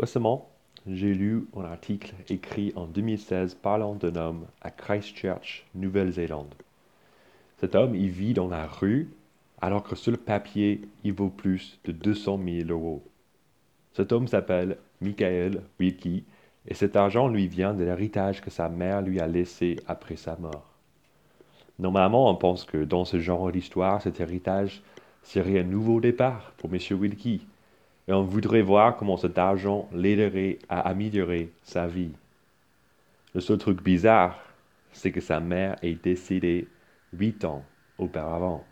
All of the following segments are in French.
Récemment, j'ai lu un article écrit en 2016 parlant d'un homme à Christchurch, Nouvelle-Zélande. Cet homme, il vit dans la rue alors que sur le papier, il vaut plus de 200 000 euros. Cet homme s'appelle Michael Wilkie et cet argent lui vient de l'héritage que sa mère lui a laissé après sa mort. Normalement, on pense que dans ce genre d'histoire, cet héritage serait un nouveau départ pour M. Wilkie et on voudrait voir comment cet argent l'aiderait à améliorer sa vie. Le seul truc bizarre, c'est que sa mère est décédée huit ans auparavant.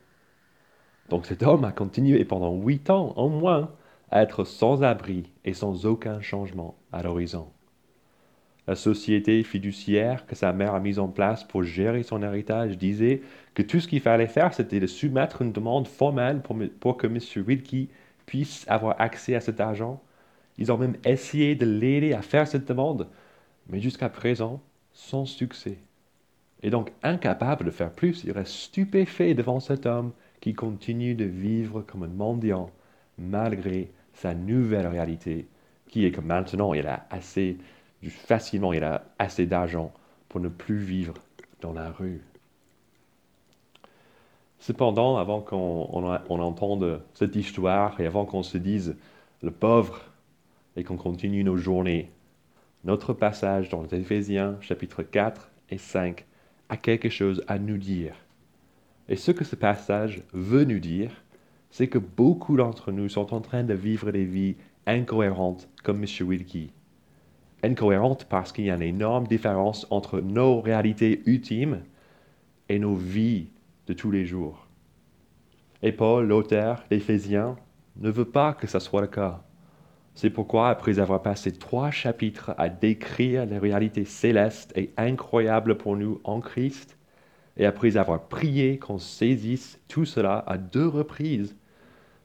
Donc cet homme a continué pendant huit ans au moins à être sans abri et sans aucun changement à l'horizon. La société fiduciaire que sa mère a mise en place pour gérer son héritage disait que tout ce qu'il fallait faire, c'était de soumettre une demande formelle pour, que M. Wilkie puissent avoir accès à cet argent. Ils ont même essayé de l'aider à faire cette demande, mais jusqu'à présent, sans succès. Et donc incapable de faire plus, il reste stupéfait devant cet homme qui continue de vivre comme un mendiant malgré sa nouvelle réalité, qui est que maintenant il a assez, facilement il a assez d'argent pour ne plus vivre dans la rue. Cependant, avant qu'on entende cette histoire et avant qu'on se dise le pauvre et qu'on continue nos journées, notre passage dans les Éphésiens chapitre 4 et 5 a quelque chose à nous dire. Et ce que ce passage veut nous dire, c'est que beaucoup d'entre nous sont en train de vivre des vies incohérentes comme M. Wilkie. Incohérentes parce qu'il y a une énorme différence entre nos réalités ultimes et nos vies de tous les jours. Et Paul, l'auteur d'Éphésiens, ne veut pas que ce soit le cas. C'est pourquoi, après avoir passé trois chapitres à décrire les réalités célestes et incroyables pour nous en Christ, et après avoir prié qu'on saisisse tout cela à deux reprises,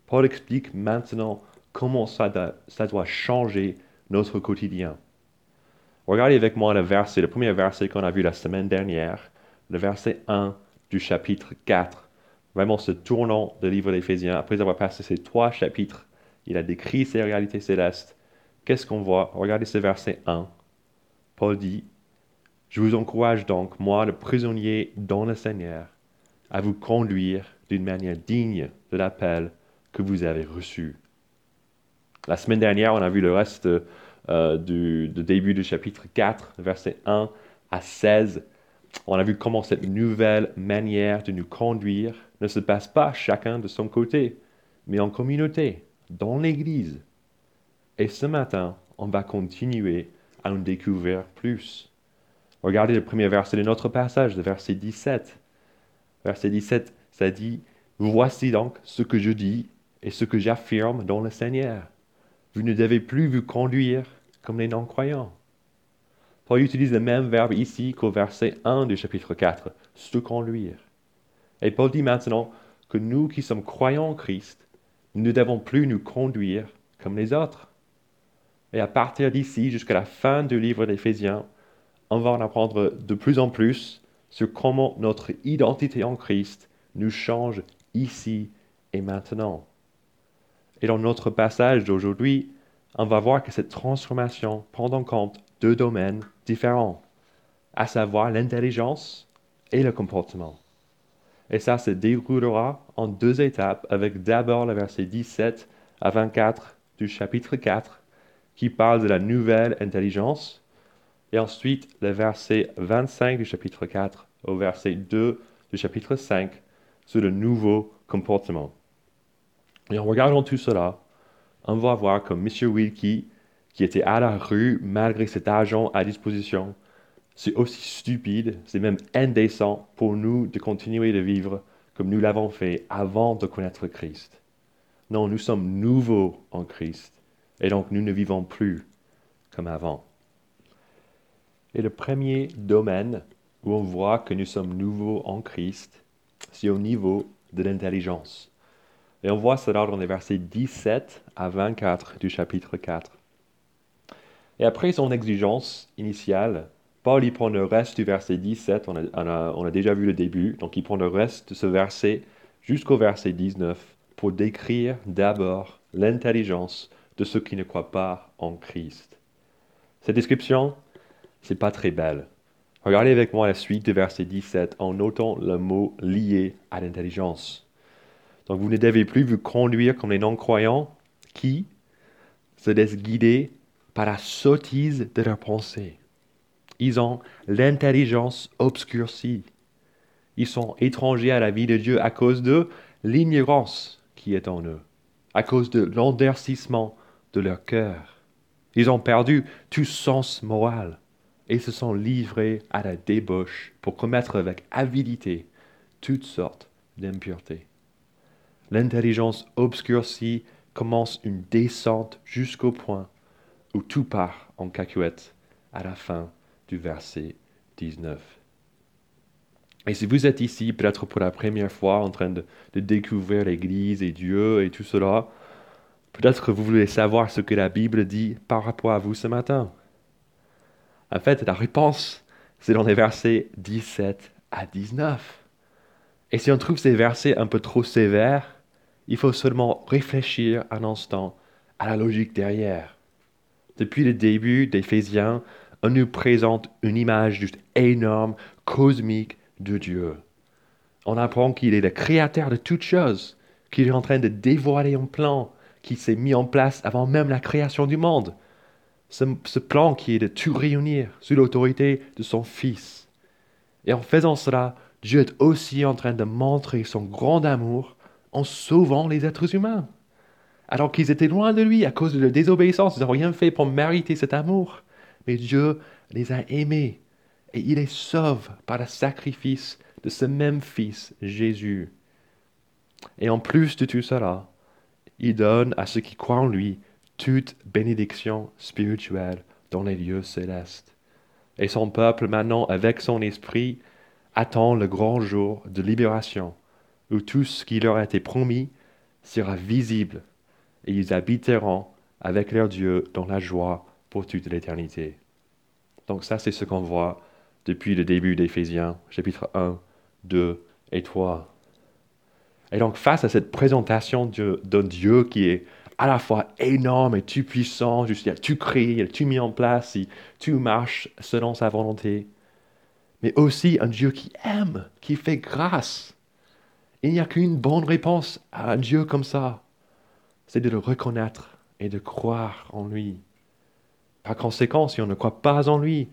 Paul explique maintenant comment ça, doit changer notre quotidien. Regardez avec moi le verset, le premier verset qu'on a vu la semaine dernière, le verset 1 du chapitre 4. Vraiment, ce tournant du livre d'Éphésiens, après avoir passé ces trois chapitres, il a décrit ces réalités célestes. Qu'est-ce qu'on voit? Regardez ce verset 1. Paul dit, Je vous encourage donc, moi, le prisonnier dans le Seigneur, à vous conduire d'une manière digne de l'appel que vous avez reçu. La semaine dernière, on a vu le reste euh, du, du, début du chapitre 4, verset 1 à 16 on a vu comment cette nouvelle manière de nous conduire ne se passe pas chacun de son côté, mais en communauté, dans l'Église. Et ce matin, on va continuer à en découvrir plus. Regardez le premier verset de notre passage, le verset 17. Verset 17, ça dit, Voici donc ce que je dis et ce que j'affirme dans le Seigneur. Vous ne devez plus vous conduire comme les non-croyants Paul utilise le même verbe ici qu'au verset 1 du chapitre 4, se conduire. Et Paul dit maintenant que nous qui sommes croyants en Christ, nous ne devons plus nous conduire comme les autres. Et à partir d'ici jusqu'à la fin du livre d'Éphésiens, on va en apprendre de plus en plus sur comment notre identité en Christ nous change ici et maintenant. Et dans notre passage d'aujourd'hui, on va voir que cette transformation prend en compte deux domaines différents, à savoir l'intelligence et le comportement. Et ça se déroulera en deux étapes, avec d'abord le verset 17 à 24 du chapitre 4, qui parle de la nouvelle intelligence, et ensuite le verset 25 du chapitre 4 au verset 2 du chapitre 5 sur le nouveau comportement. Et en regardant tout cela, on va voir comme M. Wilkie, qui était à la rue malgré cet argent à disposition, c'est aussi stupide, c'est même indécent pour nous de continuer de vivre comme nous l'avons fait avant de connaître Christ. Non, nous sommes nouveaux en Christ, et donc nous ne vivons plus comme avant. Et le premier domaine où on voit que nous sommes nouveaux en Christ, c'est au niveau de l'intelligence. Et on voit cela dans les versets 17 à 24 du chapitre 4. Et après son exigence initiale, Paul y prend le reste du verset 17, on a, déjà vu le début, donc il prend le reste de ce verset jusqu'au verset 19 pour décrire d'abord l'intelligence de ceux qui ne croient pas en Christ. Cette description, c'est pas très belle. Regardez avec moi la suite du verset 17 en notant le mot lié à l'intelligence. Donc vous ne devez plus vous conduire comme les non-croyants qui se laissent guider par la sottise de leurs pensées. Ils ont l'intelligence obscurcie. Ils sont étrangers à la vie de Dieu à cause de l'ignorance qui est en eux, à cause de l'endurcissement de leur cœur. Ils ont perdu tout sens moral et se sont livrés à la débauche pour commettre avec avidité toutes sortes d'impuretés. L'intelligence obscurcie commence une descente jusqu'au point où tout part en cacahuète à la fin du verset 19. Et si vous êtes ici, peut-être pour la première fois, en train de, de découvrir l'Église et Dieu et tout cela, peut-être que vous voulez savoir ce que la Bible dit par rapport à vous ce matin. En fait, la réponse, c'est dans les versets 17 à 19. Et si on trouve ces versets un peu trop sévères, il faut seulement réfléchir un instant à la logique derrière. Depuis le début d'Éphésiens, on nous présente une image juste énorme, cosmique de Dieu. On apprend qu'il est le créateur de toutes choses, qu'il est en train de dévoiler un plan qui s'est mis en place avant même la création du monde ce, plan qui est de tout réunir sous l'autorité de son Fils. Et en faisant cela, Dieu est aussi en train de montrer son grand amour en sauvant les êtres humains. Alors qu'ils étaient loin de lui à cause de leur désobéissance, ils n'ont rien fait pour mériter cet amour. Mais Dieu les a aimés et il les sauve par le sacrifice de ce même Fils, Jésus. Et en plus de tout cela, il donne à ceux qui croient en lui toute bénédiction spirituelle dans les lieux célestes. Et son peuple maintenant, avec son esprit, attend le grand jour de libération, où tout ce qui leur a été promis sera visible, et ils habiteront avec leur Dieu dans la joie pour toute l'éternité. Donc ça, c'est ce qu'on voit depuis le début d'Éphésiens, chapitre 1, 2 et 3. Et donc face à cette présentation d'un Dieu qui est à la fois énorme et tout puissant, juste il tout créé, tout mis en place, il, tout marche selon sa volonté. Mais aussi un Dieu qui aime, qui fait grâce. Il n'y a qu'une bonne réponse à un Dieu comme ça, c'est de le reconnaître et de croire en lui. Par conséquent, si on ne croit pas en lui,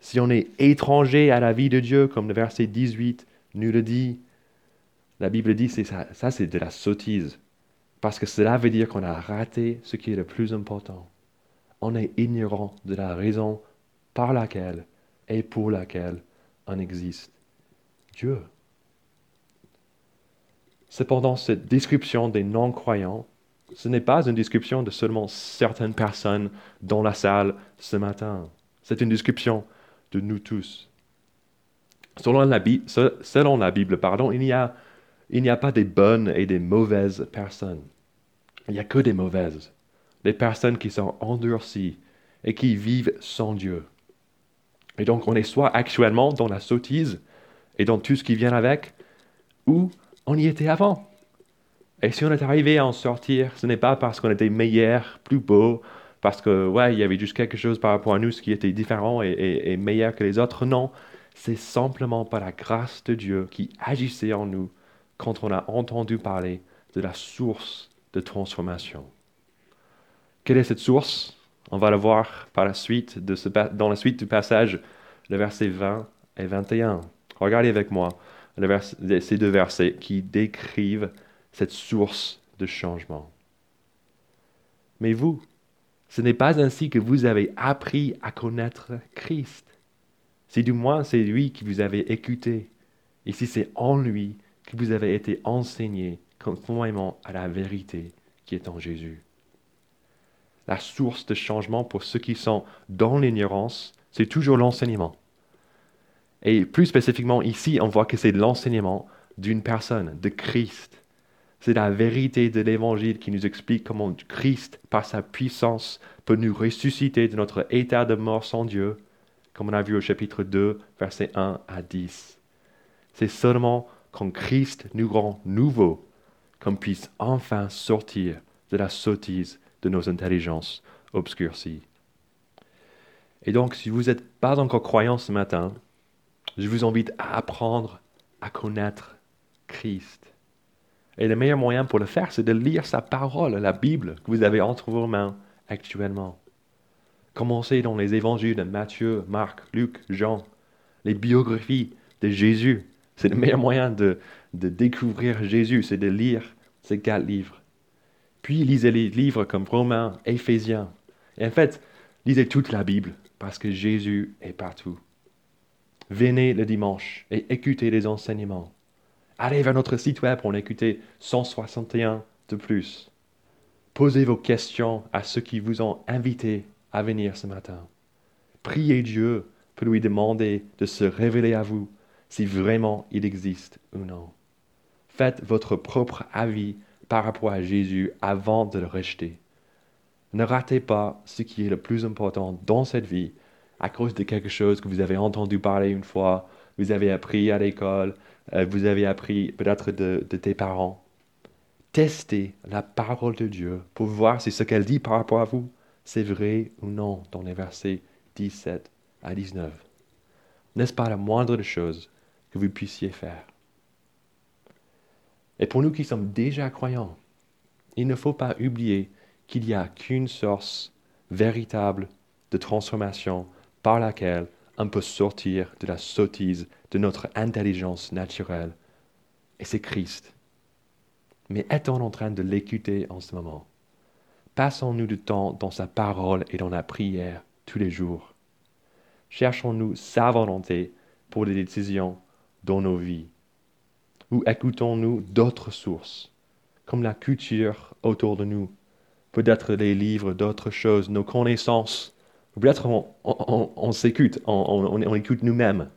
si on est étranger à la vie de Dieu, comme le verset 18 nous le dit, la Bible dit que ça, ça c'est de la sottise. Parce que cela veut dire qu'on a raté ce qui est le plus important. On est ignorant de la raison par laquelle et pour laquelle on existe. Dieu. Cependant, cette description des non-croyants, ce n'est pas une description de seulement certaines personnes dans la salle ce matin. C'est une description de nous tous. Selon la, Bible, pardon, il n'y a a pas des bonnes et des mauvaises personnes. Il n'y a que des mauvaises. Des personnes qui sont endurcies et qui vivent sans Dieu. Et donc on est soit actuellement dans la sottise et dans tout ce qui vient avec, ou on y était avant. Et si on est arrivé à en sortir, ce n'est pas parce qu'on était meilleur, plus beau, parce que ouais, il y avait juste quelque chose par rapport à nous qui était différent et, meilleur que les autres. Non, c'est simplement par la grâce de Dieu qui agissait en nous quand on a entendu parler de la source de transformation. Quelle est cette source? On va la voir par la suite de ce, dans la suite du passage, le verset 20 et 21. Regardez avec moi ces deux versets qui décrivent cette source de changement. Mais vous, ce n'est pas ainsi que vous avez appris à connaître Christ. Si du moins c'est lui qui vous avez écouté, et si c'est en lui que vous avez été enseigné conformément à la vérité qui est en Jésus. La source de changement pour ceux qui sont dans l'ignorance, c'est toujours l'enseignement. Et plus spécifiquement ici, on voit que c'est l'enseignement d'une personne, de Christ. C'est la vérité de l'Évangile qui nous explique comment Christ, par sa puissance, peut nous ressusciter de notre état de mort sans Dieu, comme on a vu au chapitre 2, versets 1 à 10. C'est seulement quand Christ nous rend nouveau, qu'on puisse enfin sortir de la sottise de nos intelligences obscurcies. Et donc, si vous n'êtes pas encore croyant ce matin, je vous invite à apprendre à connaître Christ. Et le meilleur moyen pour le faire, c'est de lire sa parole, la Bible que vous avez entre vos mains actuellement. Commencez dans les évangiles de Matthieu, Marc, Luc, Jean, les biographies de Jésus. C'est le meilleur moyen de, découvrir Jésus, c'est de lire ces quatre livres. Puis lisez les livres comme Romains, Éphésiens. Et en fait, lisez toute la Bible parce que Jésus est partout. Venez le dimanche et écoutez les enseignements. Allez vers notre site web pour en écouter 161 de plus. Posez vos questions à ceux qui vous ont invité à venir ce matin. Priez Dieu pour lui demander de se révéler à vous si vraiment il existe ou non. Faites votre propre avis par rapport à Jésus avant de le rejeter. Ne ratez pas ce qui est le plus important dans cette vie à cause de quelque chose que vous avez entendu parler une fois, vous avez appris à l'école, euh, vous avez appris peut-être de, de tes parents. Testez la parole de Dieu pour voir si ce qu'elle dit par rapport à vous, c'est vrai ou non dans les versets 17 à 19. N'est-ce pas la moindre chose que vous puissiez faire? Et pour nous qui sommes déjà croyants, il ne faut pas oublier qu'il n'y a qu'une source véritable de transformation par laquelle on peut sortir de la sottise de notre intelligence naturelle. Et c'est Christ. Mais est-on en train de l'écouter en ce moment? Passons-nous du temps dans sa parole et dans la prière tous les jours Cherchons-nous sa volonté pour les décisions dans nos vies Ou écoutons-nous d'autres sources, comme la culture autour de nous, peut-être les livres d'autres choses, nos connaissances Peut-être on, s'écoute, on, écoute nous-mêmes.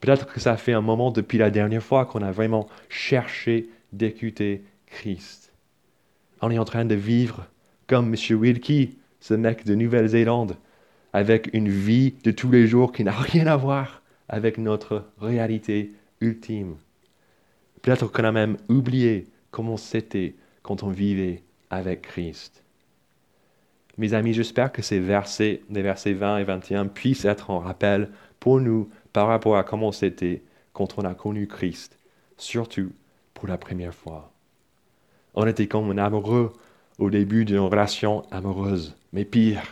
Peut-être que ça fait un moment depuis la dernière fois qu'on a vraiment cherché d'écouter Christ. On est en train de vivre comme M. Wilkie, ce mec de Nouvelle-Zélande, avec une vie de tous les jours qui n'a rien à voir avec notre réalité ultime. Peut-être qu'on a même oublié comment c'était quand on vivait avec Christ. Mes amis, j'espère que ces versets, les versets 20 et 21, puissent être un rappel pour nous par rapport à comment c'était quand on a connu Christ, surtout pour la première fois. On était comme un amoureux au début d'une relation amoureuse, mais pire,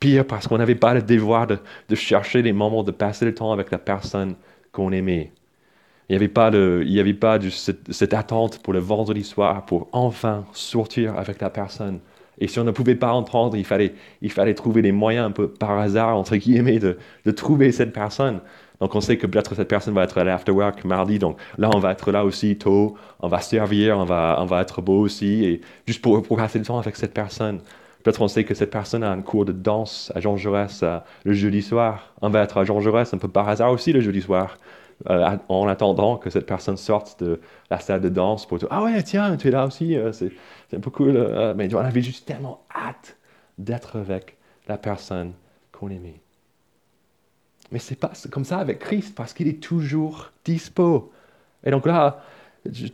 pire parce qu'on n'avait pas le devoir de, chercher les moments de passer le temps avec la personne qu'on aimait. Il n'y avait pas, il y avait pas cette attente pour le vendredi soir pour enfin sortir avec la personne et si on ne pouvait pas entendre, il fallait, il fallait trouver des moyens un peu par hasard, entre guillemets, de, trouver cette personne. Donc on sait que peut-être cette personne va être à l'afterwork mardi, donc là on va être là aussi tôt, on va servir, on va, on va être beau aussi, et juste pour, pour passer le temps avec cette personne. Peut-être on sait que cette personne a un cours de danse à Jean Jaurès le jeudi soir. On va être à Jean Jaurès un peu par hasard aussi le jeudi soir. Euh, en attendant que cette personne sorte de la salle de danse pour dire Ah ouais, tiens, tu es là aussi, euh, c'est un peu cool. Euh, mais on avait juste tellement hâte d'être avec la personne qu'on aimait. Mais c'est pas comme ça avec Christ parce qu'il est toujours dispo. Et donc là,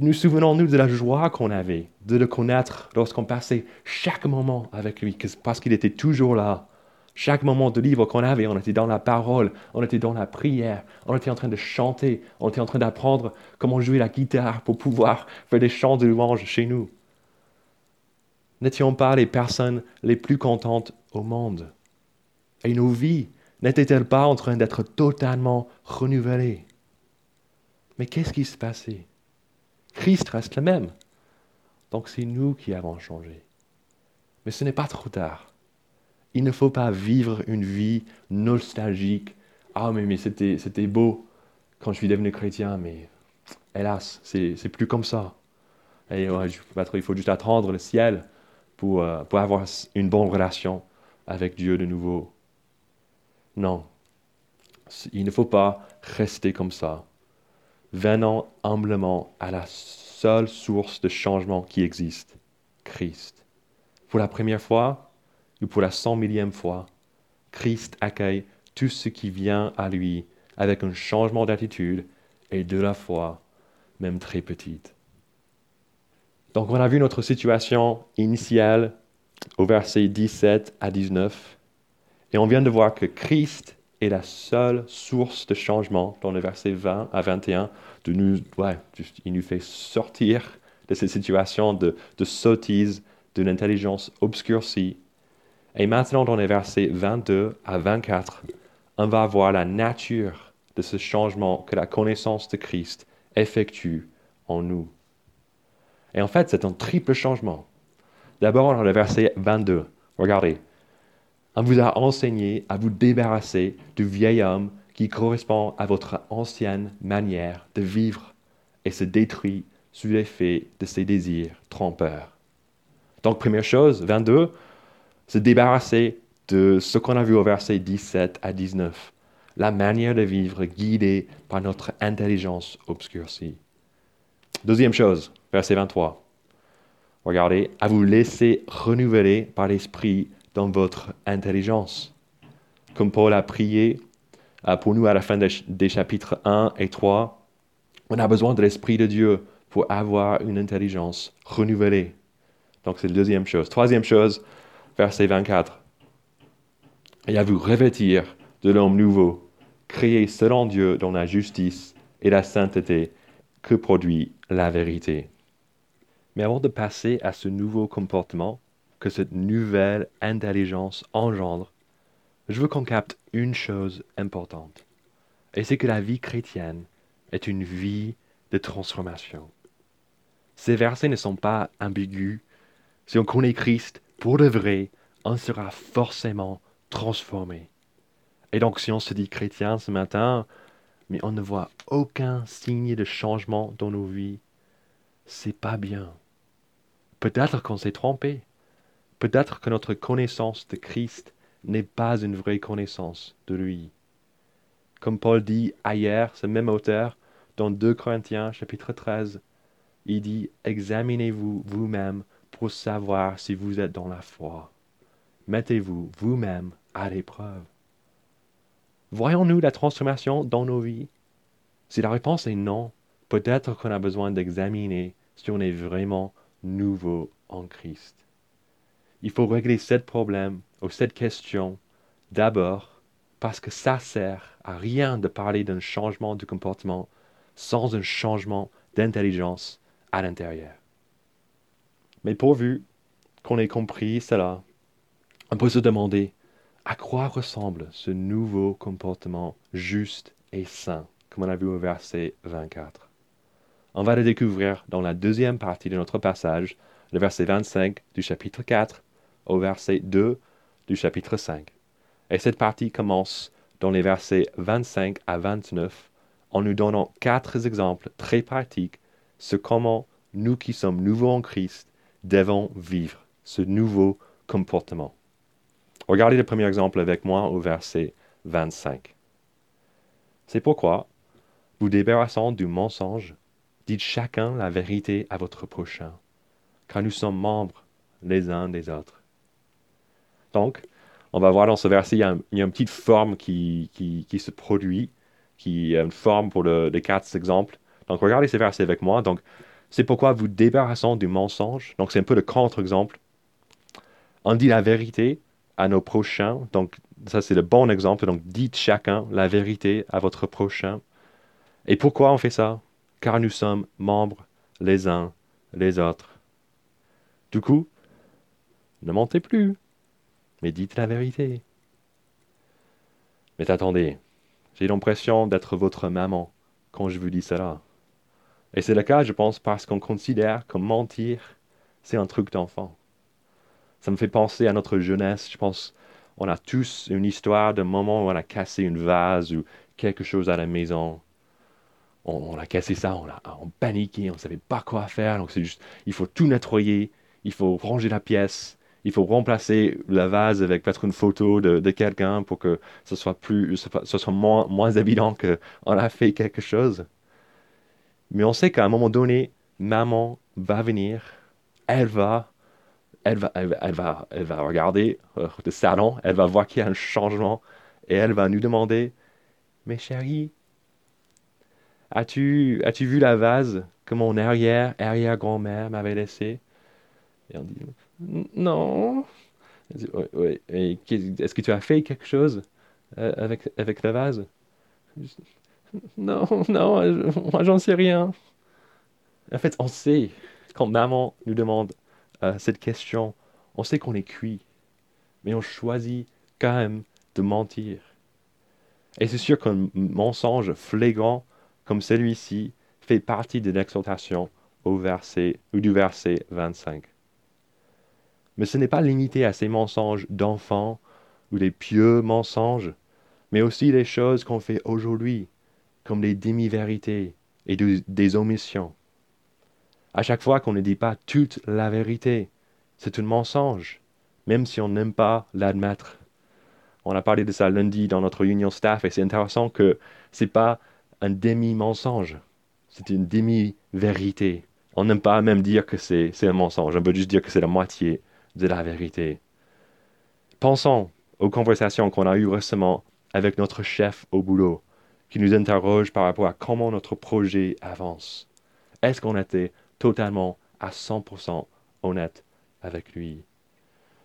nous souvenons-nous de la joie qu'on avait de le connaître lorsqu'on passait chaque moment avec lui, parce qu'il était toujours là. Chaque moment de livre qu'on avait, on était dans la parole, on était dans la prière, on était en train de chanter, on était en train d'apprendre comment jouer la guitare pour pouvoir faire des chants de louange chez nous. N'étions pas les personnes les plus contentes au monde. Et nos vies n'étaient-elles pas en train d'être totalement renouvelées? Mais qu'est-ce qui se passait? Christ reste le même. Donc c'est nous qui avons changé. Mais ce n'est pas trop tard. Il ne faut pas vivre une vie nostalgique. Ah, mais, mais c'était, c'était beau quand je suis devenu chrétien, mais hélas, c'est, c'est plus comme ça. Il faut juste attendre le ciel pour, euh, pour avoir une bonne relation avec Dieu de nouveau. Non, il ne faut pas rester comme ça. Venons humblement à la seule source de changement qui existe, Christ. Pour la première fois, ou pour la cent millième fois, Christ accueille tout ce qui vient à lui avec un changement d'attitude et de la foi, même très petite. Donc on a vu notre situation initiale au verset 17 à 19. Et on vient de voir que Christ est la seule source de changement dans le verset 20 à 21. De nous, il nous fait sortir de cette situation de, de sottise, d'une intelligence obscurcie. Et maintenant, dans les versets 22 à 24, on va voir la nature de ce changement que la connaissance de Christ effectue en nous. Et en fait, c'est un triple changement. D'abord, dans le verset 22, regardez. On vous a enseigné à vous débarrasser du vieil homme qui correspond à votre ancienne manière de vivre et se détruit sous l'effet de ses désirs trompeurs. Donc, première chose, 22, se débarrasser de ce qu'on a vu au verset 17 à 19, la manière de vivre guidée par notre intelligence obscurcie. Deuxième chose, verset 23. Regardez, à vous laisser renouveler par l'Esprit dans votre intelligence. Comme Paul a prié euh, pour nous à la fin des chapitres 1 et 3, on a besoin de l'Esprit de Dieu pour avoir une intelligence renouvelée. Donc c'est la deuxième chose. Troisième chose, verset 24. Et à vous revêtir de l'homme nouveau, créé selon Dieu dans la justice et la sainteté que produit la vérité? Mais avant de passer à ce nouveau comportement que cette nouvelle intelligence engendre, je veux qu'on capte une chose importante. Et c'est que la vie chrétienne est une vie de transformation. Ces versets ne sont pas ambigus. Si on connaît Christ pour de vrai, on sera forcément transformé. Et donc si on se dit chrétien ce matin, mais on ne voit aucun signe de changement dans nos vies, c'est pas bien. Peut-être qu'on s'est trompé. Peut-être que notre connaissance de Christ n'est pas une vraie connaissance de lui. Comme Paul dit ailleurs, ce même auteur, dans 2 Corinthiens chapitre 13, il dit Examinez-vous vous-même pour savoir si vous êtes dans la foi. Mettez-vous vous-même à l'épreuve. Voyons-nous la transformation dans nos vies? Si la réponse est non, peut-être qu'on a besoin d'examiner si on est vraiment nouveau en Christ. Il faut régler ce problème ou cette question d'abord parce que ça sert à rien de parler d'un changement de comportement sans un changement d'intelligence à l'intérieur. Mais pourvu qu'on ait compris cela, on peut se demander à quoi ressemble ce nouveau comportement juste et sain, comme on a vu au verset 24. On va le découvrir dans la deuxième partie de notre passage, le verset 25 du chapitre 4 au verset 2 du chapitre 5. Et cette partie commence dans les versets 25 à 29 en nous donnant quatre exemples très pratiques sur comment nous qui sommes nouveaux en Christ devons vivre ce nouveau comportement. Regardez le premier exemple avec moi au verset 25. C'est pourquoi, vous débarrassant du mensonge, Dites chacun la vérité à votre prochain, car nous sommes membres les uns des autres. Donc, on va voir dans ce verset, il y a, une petite forme qui, qui, se produit, qui est une forme pour le, les quatre exemples. Donc, regardez ce verset avec moi. Donc, c'est pourquoi vous débarrassons du mensonge. Donc, c'est un peu le contre-exemple. On dit la vérité à nos prochains. Donc, ça, c'est le bon exemple. Donc, dites chacun la vérité à votre prochain. Et pourquoi on fait ça? Car nous sommes membres les uns les autres. Du coup, ne mentez plus, mais dites la vérité. Mais attendez, j'ai l'impression d'être votre maman quand je vous dis cela. Et c'est le cas, je pense, parce qu'on considère que mentir, c'est un truc d'enfant. Ça me fait penser à notre jeunesse. Je pense, on a tous une histoire d'un moment où on a cassé une vase ou quelque chose à la maison on, a cassé ça, on a paniqué, on ne savait pas quoi faire. Donc c'est juste, il faut tout nettoyer, il faut ranger la pièce, il faut remplacer la vase avec peut-être une photo de, quelqu'un pour que ce soit plus, ce soit moins, moins évident qu'on a fait quelque chose. Mais on sait qu'à un moment donné, maman va venir, elle va, elle va, elle, va, elle va regarder euh, le salon, elle va voir qu'il y a un changement. Et elle va nous demander, mais chérie, As-tu vu la vase que mon arrière-arrière-grand-mère m'avait laissée? Et on dit Non. Est-ce que tu as fait quelque chose euh, avec, avec le vase? Non, non, moi j'en sais rien. En fait, on sait, quand maman nous demande euh, cette question, on sait qu'on est cuit, mais on choisit quand même de mentir. Et c'est sûr qu'un mensonge flagrant comme celui-ci fait partie de l'exhortation au verset ou du verset 25. Mais ce n'est pas limité à ces mensonges d'enfants ou des pieux mensonges, mais aussi les choses qu'on fait aujourd'hui, comme des demi-vérités et des omissions. À chaque fois qu'on ne dit pas toute la vérité, c'est un mensonge, même si on n'aime pas l'admettre. On a parlé de ça lundi dans notre union staff et c'est intéressant que ce n'est pas un demi-mensonge, c'est une demi-vérité. On n'aime pas même dire que c'est un mensonge, on peut juste dire que c'est la moitié de la vérité. Pensons aux conversations qu'on a eues récemment avec notre chef au boulot, qui nous interroge par rapport à comment notre projet avance. Est-ce qu'on était totalement à 100% honnête avec lui?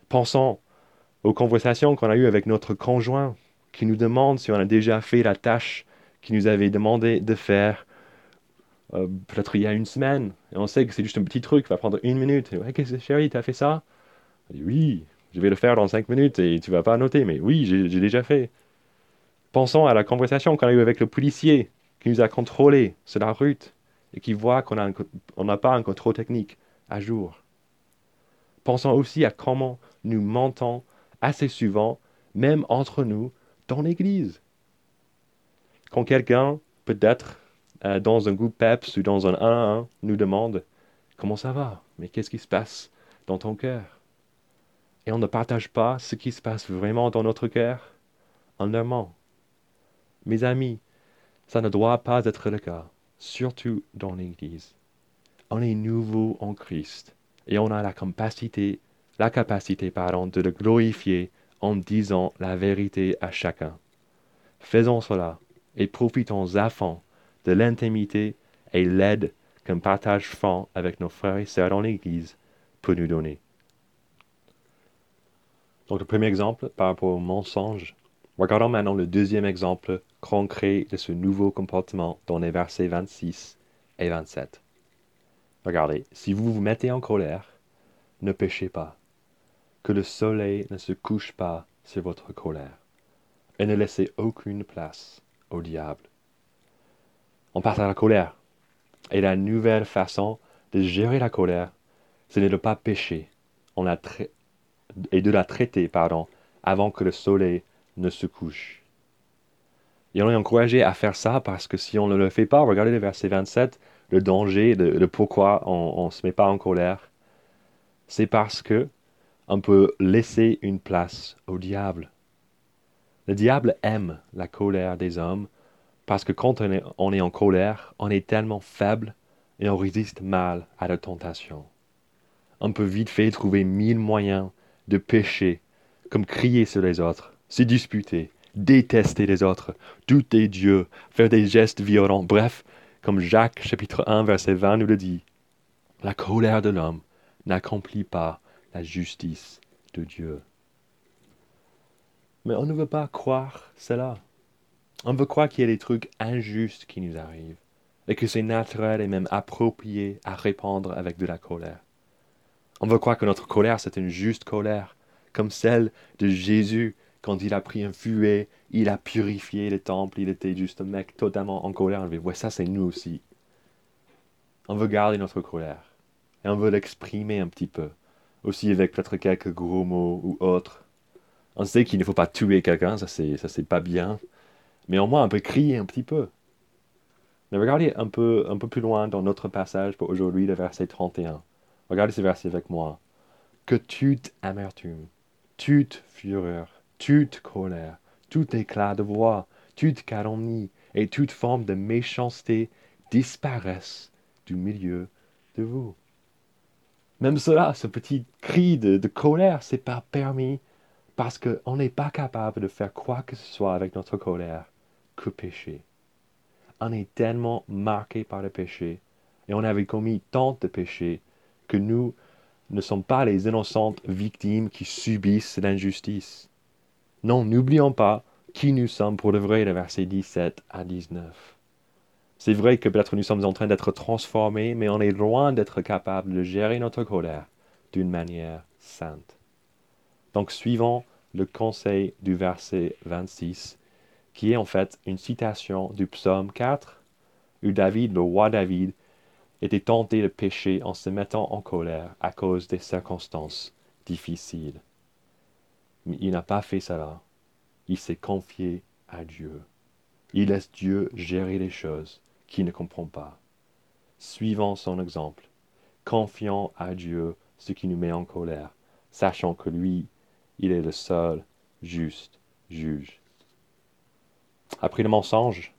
Pensons aux conversations qu'on a eues avec notre conjoint, qui nous demande si on a déjà fait la tâche qu'il nous avait demandé de faire euh, peut-être il y a une semaine. Et on sait que c'est juste un petit truc, qui va prendre une minute. Qu'est-ce que chérie, t'as fait ça Oui, je vais le faire dans cinq minutes et tu vas pas noter, mais oui, j'ai déjà fait. Pensons à la conversation qu'on a eue avec le policier qui nous a contrôlés sur la route et qui voit qu'on n'a pas un contrôle technique à jour. Pensons aussi à comment nous mentons assez souvent, même entre nous, dans l'Église. Quand quelqu'un, peut-être euh, dans un groupe PEPS ou dans un 1 à 1, nous demande Comment ça va? Mais qu'est-ce qui se passe dans ton cœur? Et on ne partage pas ce qui se passe vraiment dans notre cœur, en leur ment. Mes amis, ça ne doit pas être le cas, surtout dans l'Église. On est nouveau en Christ et on a la capacité, la capacité de le glorifier en disant la vérité à chacun. Faisons cela et profitons à fond de l'intimité et l'aide qu'un partage franc avec nos frères et sœurs dans l'Église peut nous donner. Donc le premier exemple par rapport au mensonge. Regardons maintenant le deuxième exemple concret de ce nouveau comportement dans les versets 26 et 27. Regardez, si vous vous mettez en colère, ne péchez pas, que le soleil ne se couche pas sur votre colère, et ne laissez aucune place au diable. On passe à la colère, et la nouvelle façon de gérer la colère, ce n'est de ne pas pécher on a et de la traiter pardon, avant que le soleil ne se couche. Et on est encouragé à faire ça parce que si on ne le fait pas, regardez le verset 27, le danger, de, pourquoi on ne se met pas en colère, c'est parce que on peut laisser une place au diable. Le diable aime la colère des hommes parce que quand on est, on est en colère, on est tellement faible et on résiste mal à la tentation. On peut vite fait trouver mille moyens de pécher, comme crier sur les autres, se disputer, détester les autres, douter Dieu, faire des gestes violents, bref, comme Jacques chapitre 1 verset 20 nous le dit, la colère de l'homme n'accomplit pas la justice de Dieu. Mais on ne veut pas croire cela. On veut croire qu'il y a des trucs injustes qui nous arrivent, et que c'est naturel et même approprié à répondre avec de la colère. On veut croire que notre colère, c'est une juste colère, comme celle de Jésus quand il a pris un fuet, il a purifié le temple, il était juste un mec totalement en colère. On ouais, ça c'est nous aussi. On veut garder notre colère, et on veut l'exprimer un petit peu, aussi avec peut-être quelques gros mots ou autres. On sait qu'il ne faut pas tuer quelqu'un, ça c'est, ça c'est pas bien, mais au moins on peut crier un petit peu. Mais regardez un peu, un peu plus loin dans notre passage pour aujourd'hui, le verset 31. Regardez ce verset avec moi. Que toute amertume, toute fureur, toute colère, tout éclat de voix, toute calomnie et toute forme de méchanceté disparaissent du milieu de vous. Même cela, ce petit cri de, colère, c'est pas permis parce qu'on n'est pas capable de faire quoi que ce soit avec notre colère que pécher. On est tellement marqué par le péché et on avait commis tant de péchés que nous ne sont pas les innocentes victimes qui subissent l'injustice. Non, n'oublions pas qui nous sommes pour le vrai, le verset 17 à 19. C'est vrai que peut-être nous sommes en train d'être transformés, mais on est loin d'être capable de gérer notre colère d'une manière sainte. Donc suivons le conseil du verset 26, qui est en fait une citation du psaume 4, où David, le roi David, était tenté de pécher en se mettant en colère à cause des circonstances difficiles. Mais il n'a pas fait cela. Il s'est confié à Dieu. Il laisse Dieu gérer les choses qu'il ne comprend pas. Suivons son exemple, confiant à Dieu ce qui nous met en colère, sachant que lui, il est le seul juste juge. Après le mensonge,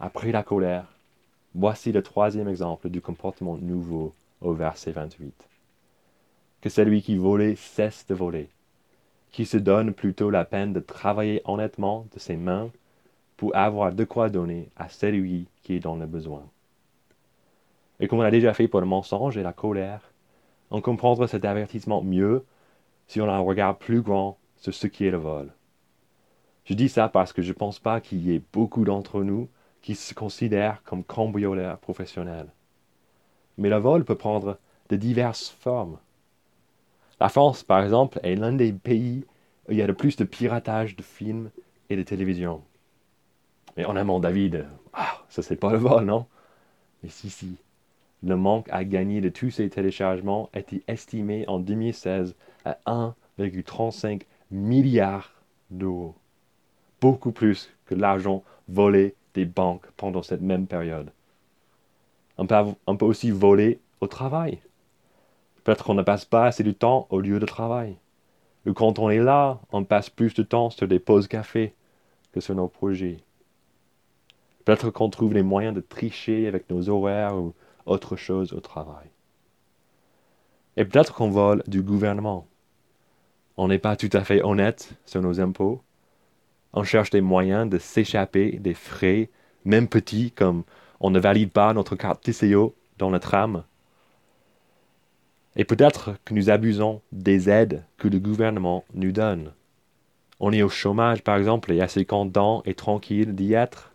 après la colère, voici le troisième exemple du comportement nouveau au verset 28. Que celui qui volait cesse de voler, qui se donne plutôt la peine de travailler honnêtement de ses mains pour avoir de quoi donner à celui qui est dans le besoin. Et comme on a déjà fait pour le mensonge et la colère, on comprendra cet avertissement mieux si on a un regard plus grand sur ce qui est le vol. Je dis ça parce que je ne pense pas qu'il y ait beaucoup d'entre nous qui se considèrent comme cambrioleurs professionnels. Mais le vol peut prendre de diverses formes. La France, par exemple, est l'un des pays où il y a le plus de piratage de films et de télévision. Mais en amont, David, ah, ça c'est pas le vol, non? Mais si, si. Le manque à gagner de tous ces téléchargements était estimé en 2016 à 1,35 milliard d'euros. Beaucoup plus que l'argent volé des banques pendant cette même période. On peut, on peut aussi voler au travail. Peut-être qu'on ne passe pas assez de temps au lieu de travail. Ou quand on est là, on passe plus de temps sur des pauses café que sur nos projets. Peut-être qu'on trouve les moyens de tricher avec nos horaires ou autre chose au travail. Et peut-être qu'on vole du gouvernement. On n'est pas tout à fait honnête sur nos impôts. On cherche des moyens de s'échapper des frais, même petits, comme on ne valide pas notre carte TCO dans le tram. Et peut-être que nous abusons des aides que le gouvernement nous donne. On est au chômage, par exemple, et assez content et tranquille d'y être.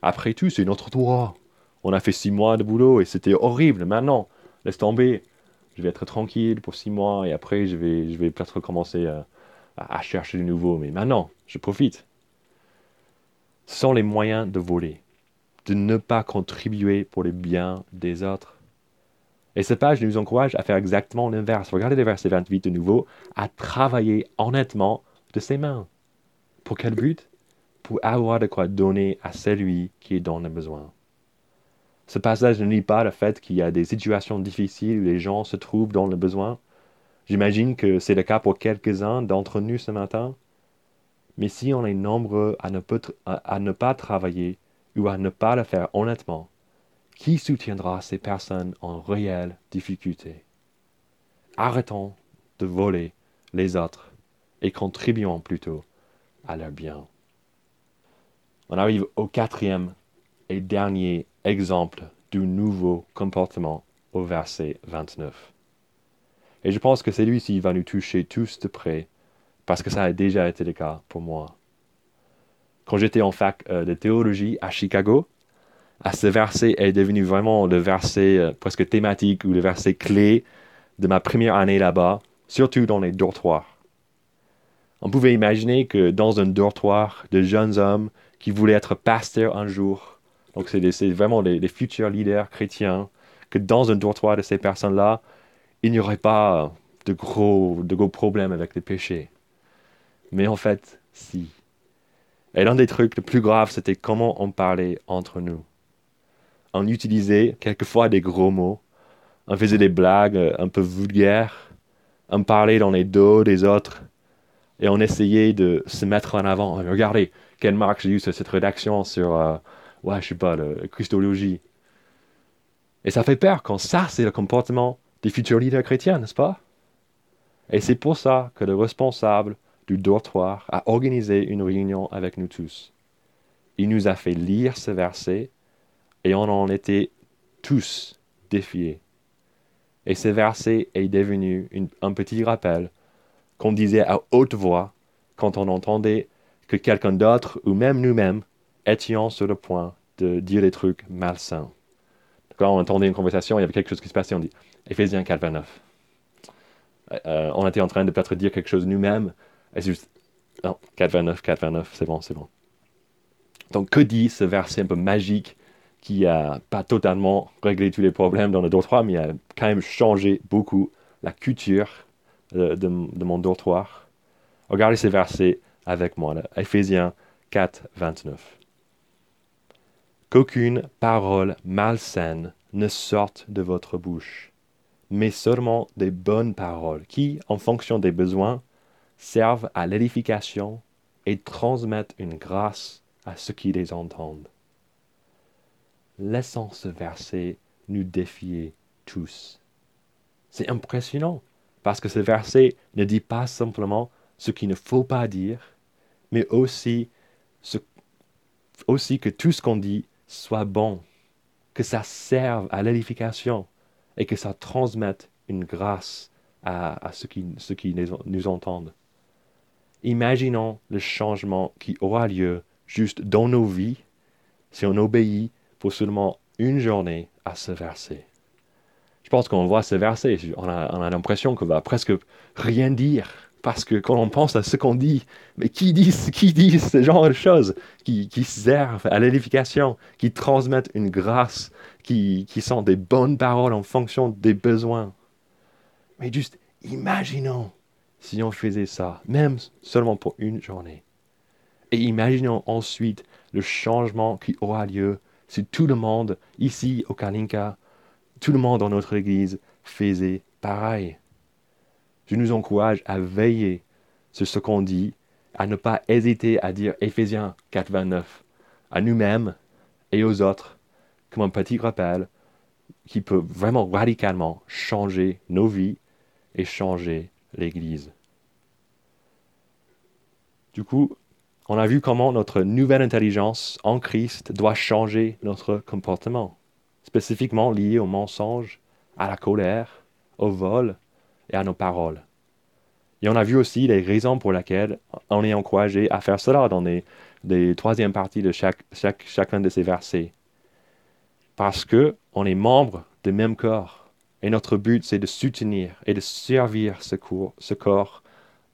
Après tout, c'est notre droit. On a fait six mois de boulot et c'était horrible. Maintenant, laisse tomber je vais être tranquille pour six mois et après je vais, peut-être recommencer à, chercher de nouveau. Mais maintenant, je profite. Sont les moyens de voler, de ne pas contribuer pour les biens des autres. Et cette page nous encourage à faire exactement l'inverse. Regardez le verset 28 de nouveau, à travailler honnêtement de ses mains. Pour quel but? Pour avoir de quoi donner à celui qui est dans le besoin. Ce passage ne nie pas le fait qu'il y a des situations difficiles où les gens se trouvent dans le besoin. J'imagine que c'est le cas pour quelques-uns d'entre nous ce matin. Mais si on est nombreux à ne, à ne pas travailler ou à ne pas le faire honnêtement, qui soutiendra ces personnes en réelle difficulté? Arrêtons de voler les autres et contribuons plutôt à leur bien. On arrive au quatrième et dernier exemple du nouveau comportement au verset 29. Et je pense que celui-ci va nous toucher tous de près, parce que ça a déjà été le cas pour moi. Quand j'étais en fac euh, de théologie à Chicago, à ce verset est devenu vraiment le verset euh, presque thématique ou le verset clé de ma première année là-bas, surtout dans les dortoirs. On pouvait imaginer que dans un dortoir de jeunes hommes qui voulaient être pasteurs un jour, donc, c'est vraiment les, futurs leaders chrétiens, que dans un dortoir de ces personnes-là, il n'y aurait pas de gros, de gros problèmes avec les péchés. Mais en fait, si. Et l'un des trucs les plus graves, c'était comment on parlait entre nous. On utilisait quelquefois des gros mots, on faisait des blagues un peu vulgaires, on parlait dans les dos des autres, et on essayait de se mettre en avant. Regardez, quelle marque j'ai eu sur cette rédaction sur, euh, ouais, je sais pas, la Christologie. Et ça fait peur quand ça, c'est le comportement des futurs leaders chrétiens, n'est-ce pas? Et c'est pour ça que le responsable du dortoir a organisé une réunion avec nous tous. Il nous a fait lire ce verset et on en était tous défiés. Et ce verset est devenu un petit rappel qu'on disait à haute voix quand on entendait que quelqu'un d'autre ou même nous-mêmes étions sur le point de dire des trucs malsains. Quand on entendait une conversation, il y avait quelque chose qui se passait, on dit Éphésiens 4, 29. Euh, on était en train de peut-être dire quelque chose nous-mêmes, et c'est juste non, 4, 29, 4, 29, c'est bon, c'est bon. Donc, que dit ce verset un peu magique qui n'a pas totalement réglé tous les problèmes dans le dortoir, mais a quand même changé beaucoup la culture de, de, mon dortoir Regardez ce verset avec moi, là. Ephésiens 4, 29 qu'aucune parole malsaine ne sorte de votre bouche, mais seulement des bonnes paroles qui, en fonction des besoins, servent à l'édification et transmettent une grâce à ceux qui les entendent. Laissons ce verset nous défier tous. C'est impressionnant, parce que ce verset ne dit pas simplement ce qu'il ne faut pas dire, mais aussi, aussi que tout ce qu'on dit soit bon, que ça serve à l'édification et que ça transmette une grâce à, ceux qui nous entendent. Imaginons le changement qui aura lieu juste dans nos vies si on obéit pour seulement une journée à ce verset. Je pense qu'on voit ce verset, on a, on a l'impression qu'on va presque rien dire parce que quand on pense à ce qu'on dit, mais qui dit, qui dit ce genre de choses qui, qui servent à l'édification, qui transmettent une grâce, qui, qui sont des bonnes paroles en fonction des besoins. Mais juste imaginons si on faisait ça, même seulement pour une journée. Et imaginons ensuite le changement qui aura lieu si tout le monde, ici au Kalinka, tout le monde dans notre Église faisait pareil. Je nous encourage à veiller sur ce qu'on dit, à ne pas hésiter à dire Éphésiens 4, 29 à nous-mêmes et aux autres comme un petit rappel qui peut vraiment radicalement changer nos vies et changer l'Église. Du coup, on a vu comment notre nouvelle intelligence en Christ doit changer notre comportement, spécifiquement lié au mensonge, à la colère, au vol et à nos paroles. Et on a vu aussi les raisons pour lesquelles on est encouragé à faire cela dans les, troisièmes parties de chacun de ces versets. Parce que on est membre du même corps. Et notre but, c'est de soutenir et de servir ce corps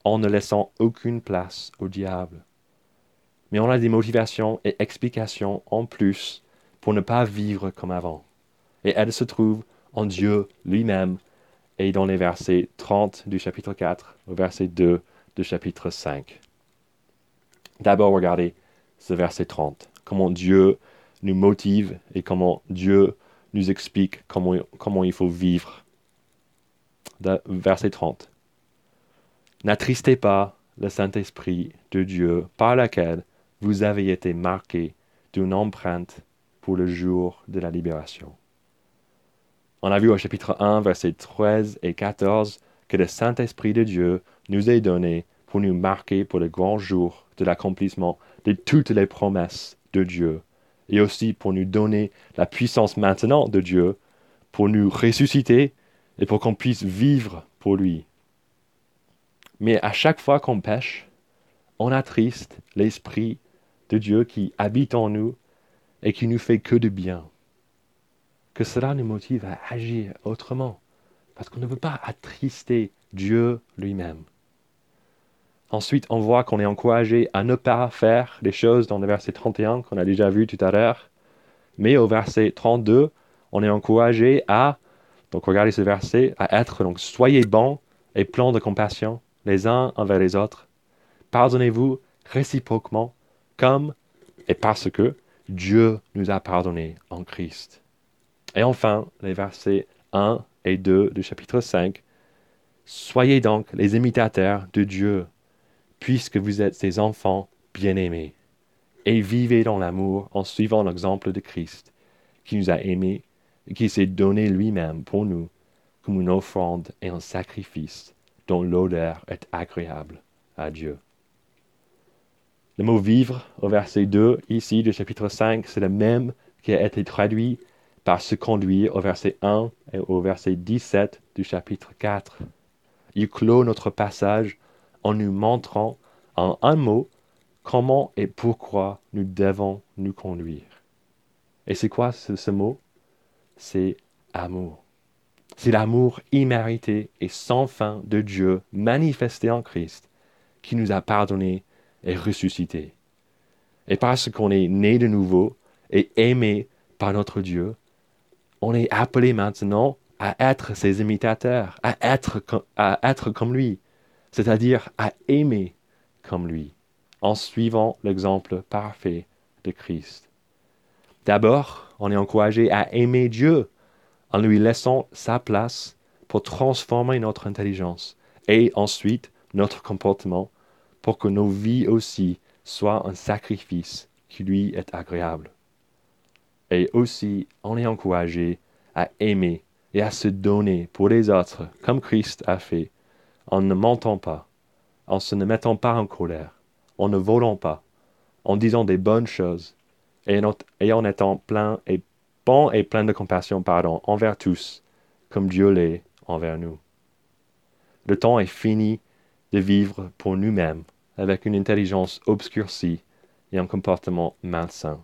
en ne laissant aucune place au diable. Mais on a des motivations et explications en plus pour ne pas vivre comme avant. Et elles se trouvent en Dieu lui-même et dans les versets 30 du chapitre 4 au verset 2 du chapitre 5. D'abord, regardez ce verset 30, comment Dieu nous motive et comment Dieu nous explique comment, comment il faut vivre. Verset 30. N'attristez pas le Saint-Esprit de Dieu par laquelle vous avez été marqués d'une empreinte pour le jour de la libération. On a vu au chapitre 1, versets 13 et 14 que le Saint-Esprit de Dieu nous est donné pour nous marquer pour le grand jour de l'accomplissement de toutes les promesses de Dieu, et aussi pour nous donner la puissance maintenant de Dieu, pour nous ressusciter et pour qu'on puisse vivre pour lui. Mais à chaque fois qu'on pêche, on attriste l'Esprit de Dieu qui habite en nous et qui nous fait que de bien que cela nous motive à agir autrement, parce qu'on ne veut pas attrister Dieu lui-même. Ensuite, on voit qu'on est encouragé à ne pas faire les choses dans le verset 31 qu'on a déjà vu tout à l'heure, mais au verset 32, on est encouragé à, donc regardez ce verset, à être, donc soyez bons et pleins de compassion les uns envers les autres. Pardonnez-vous réciproquement comme et parce que Dieu nous a pardonné en Christ. Et enfin, les versets 1 et 2 du chapitre 5. Soyez donc les imitateurs de Dieu, puisque vous êtes ses enfants bien-aimés, et vivez dans l'amour en suivant l'exemple de Christ, qui nous a aimés et qui s'est donné lui-même pour nous comme une offrande et un sacrifice dont l'odeur est agréable à Dieu. Le mot vivre au verset 2 ici du chapitre 5, c'est le même qui a été traduit par se conduire au verset 1 et au verset 17 du chapitre 4. Il clôt notre passage en nous montrant en un mot comment et pourquoi nous devons nous conduire. Et c'est quoi ce, ce mot? C'est amour. C'est l'amour immérité et sans fin de Dieu manifesté en Christ qui nous a pardonné et ressuscité. Et parce qu'on est né de nouveau et aimé par notre Dieu, on est appelé maintenant à être ses imitateurs, à être, à être comme lui, c'est-à-dire à aimer comme lui, en suivant l'exemple parfait de Christ. D'abord, on est encouragé à aimer Dieu en lui laissant sa place pour transformer notre intelligence et ensuite notre comportement pour que nos vies aussi soient un sacrifice qui lui est agréable. Et aussi, on est encouragé à aimer et à se donner pour les autres comme Christ a fait, en ne mentant pas, en se ne mettant pas en colère, en ne volant pas, en disant des bonnes choses, et en, étant plein et bon et plein de compassion, pardon, envers tous, comme Dieu l'est envers nous. Le temps est fini de vivre pour nous-mêmes, avec une intelligence obscurcie et un comportement malsain.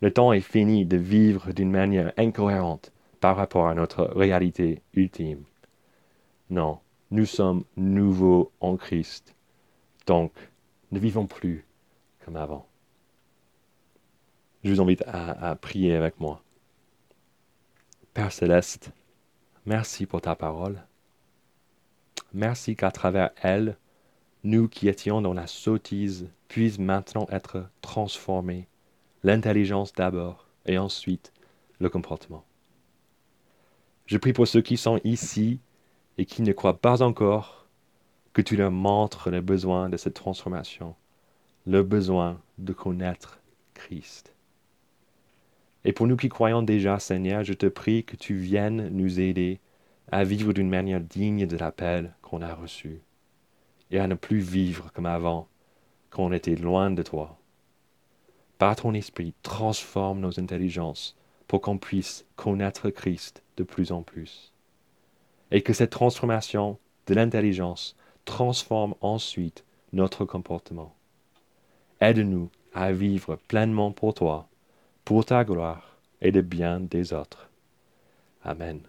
Le temps est fini de vivre d'une manière incohérente par rapport à notre réalité ultime. Non, nous sommes nouveaux en Christ. Donc, ne vivons plus comme avant. Je vous invite à, à prier avec moi. Père céleste, merci pour ta parole. Merci qu'à travers elle, nous qui étions dans la sottise puissent maintenant être transformés, l'intelligence d'abord et ensuite le comportement. Je prie pour ceux qui sont ici et qui ne croient pas encore que tu leur montres le besoin de cette transformation, le besoin de connaître Christ. Et pour nous qui croyons déjà, Seigneur, je te prie que tu viennes nous aider à vivre d'une manière digne de l'appel qu'on a reçu et à ne plus vivre comme avant, quand était loin de toi. Par ton esprit, transforme nos intelligences pour qu'on puisse connaître Christ de plus en plus. Et que cette transformation de l'intelligence transforme ensuite notre comportement. Aide-nous à vivre pleinement pour toi, pour ta gloire et le bien des autres. Amen.